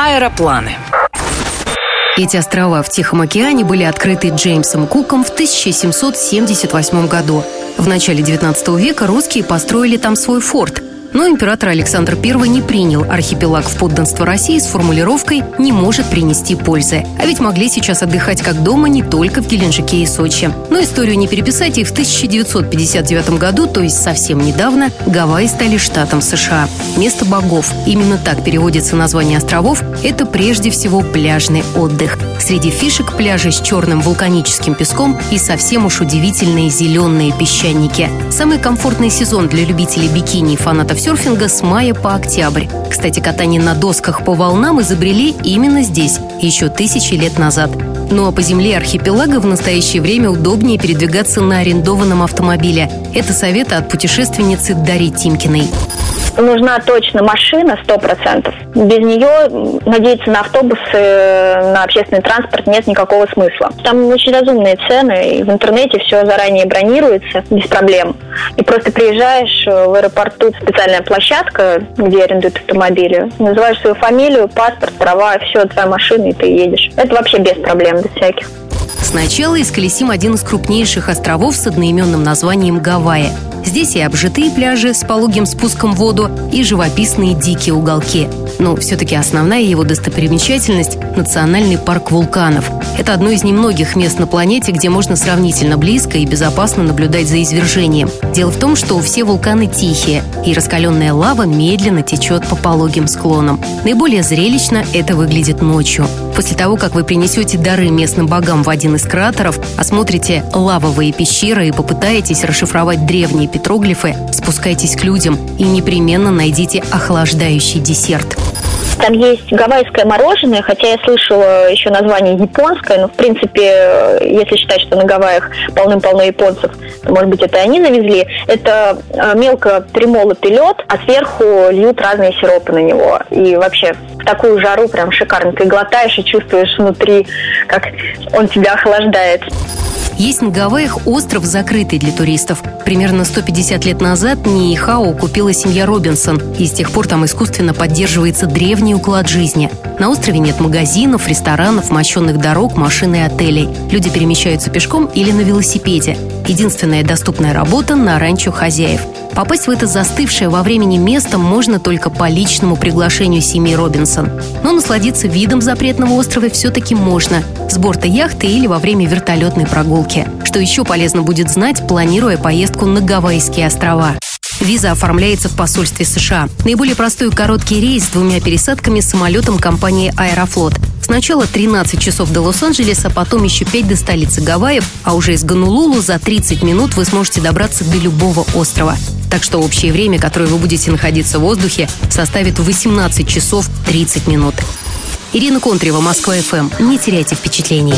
Аэропланы. Эти острова в Тихом океане были открыты Джеймсом Куком в 1778 году. В начале 19 века русские построили там свой форт – но император Александр I не принял архипелаг в подданство России с формулировкой «не может принести пользы». А ведь могли сейчас отдыхать как дома не только в Геленджике и Сочи. Но историю не переписать, и в 1959 году, то есть совсем недавно, Гавайи стали штатом США. Место богов. Именно так переводится название островов. Это прежде всего пляжный отдых. Среди фишек пляжи с черным вулканическим песком и совсем уж удивительные зеленые песчаники. Самый комфортный сезон для любителей бикини и фанатов серфинга с мая по октябрь. Кстати, катание на досках по волнам изобрели именно здесь, еще тысячи лет назад. Ну а по земле архипелага в настоящее время удобнее передвигаться на арендованном автомобиле. Это советы от путешественницы Дарьи Тимкиной нужна точно машина, сто процентов. Без нее надеяться на автобусы, на общественный транспорт нет никакого смысла. Там очень разумные цены, и в интернете все заранее бронируется без проблем. И просто приезжаешь э, в аэропорту, специальная площадка, где арендуют автомобили, называешь свою фамилию, паспорт, права, все, твоя машина, и ты едешь. Это вообще без проблем, без всяких. Сначала исколесим один из крупнейших островов с одноименным названием Гавайи. Здесь и обжитые пляжи с пологим спуском в воду, и живописные дикие уголки. Но все-таки основная его достопримечательность – национальный парк вулканов. Это одно из немногих мест на планете, где можно сравнительно близко и безопасно наблюдать за извержением. Дело в том, что все вулканы тихие, и раскаленная лава медленно течет по пологим склонам. Наиболее зрелищно это выглядит ночью. После того, как вы принесете дары местным богам в один из кратеров, осмотрите лавовые пещеры и попытаетесь расшифровать древние петроглифы, спускайтесь к людям и непременно найдите охлаждающий десерт. Там есть гавайское мороженое, хотя я слышала еще название японское, но в принципе, если считать, что на Гавайях полным-полно японцев, то, может быть, это они завезли. Это э, мелко перемолотый лед, а сверху льют разные сиропы на него. И вообще в такую жару прям шикарно. Ты глотаешь и чувствуешь внутри, как он тебя охлаждает. Есть на Гавайях остров, закрытый для туристов. Примерно 150 лет назад Нихао купила семья Робинсон, и с тех пор там искусственно поддерживается древний уклад жизни. На острове нет магазинов, ресторанов, мощенных дорог, машин и отелей. Люди перемещаются пешком или на велосипеде. Единственная доступная работа на ранчо хозяев – Попасть в это застывшее во времени место можно только по личному приглашению семьи Робинсон. Но насладиться видом запретного острова все-таки можно с борта яхты или во время вертолетной прогулки. Что еще полезно будет знать, планируя поездку на Гавайские острова. Виза оформляется в посольстве США. Наиболее простой короткий рейс с двумя пересадками самолетом компании «Аэрофлот». Сначала 13 часов до Лос-Анджелеса, потом еще 5 до столицы Гавайев, а уже из Гонолулу за 30 минут вы сможете добраться до любого острова. Так что общее время, которое вы будете находиться в воздухе, составит 18 часов 30 минут. Ирина Контрева, Москва-ФМ. Не теряйте впечатлений.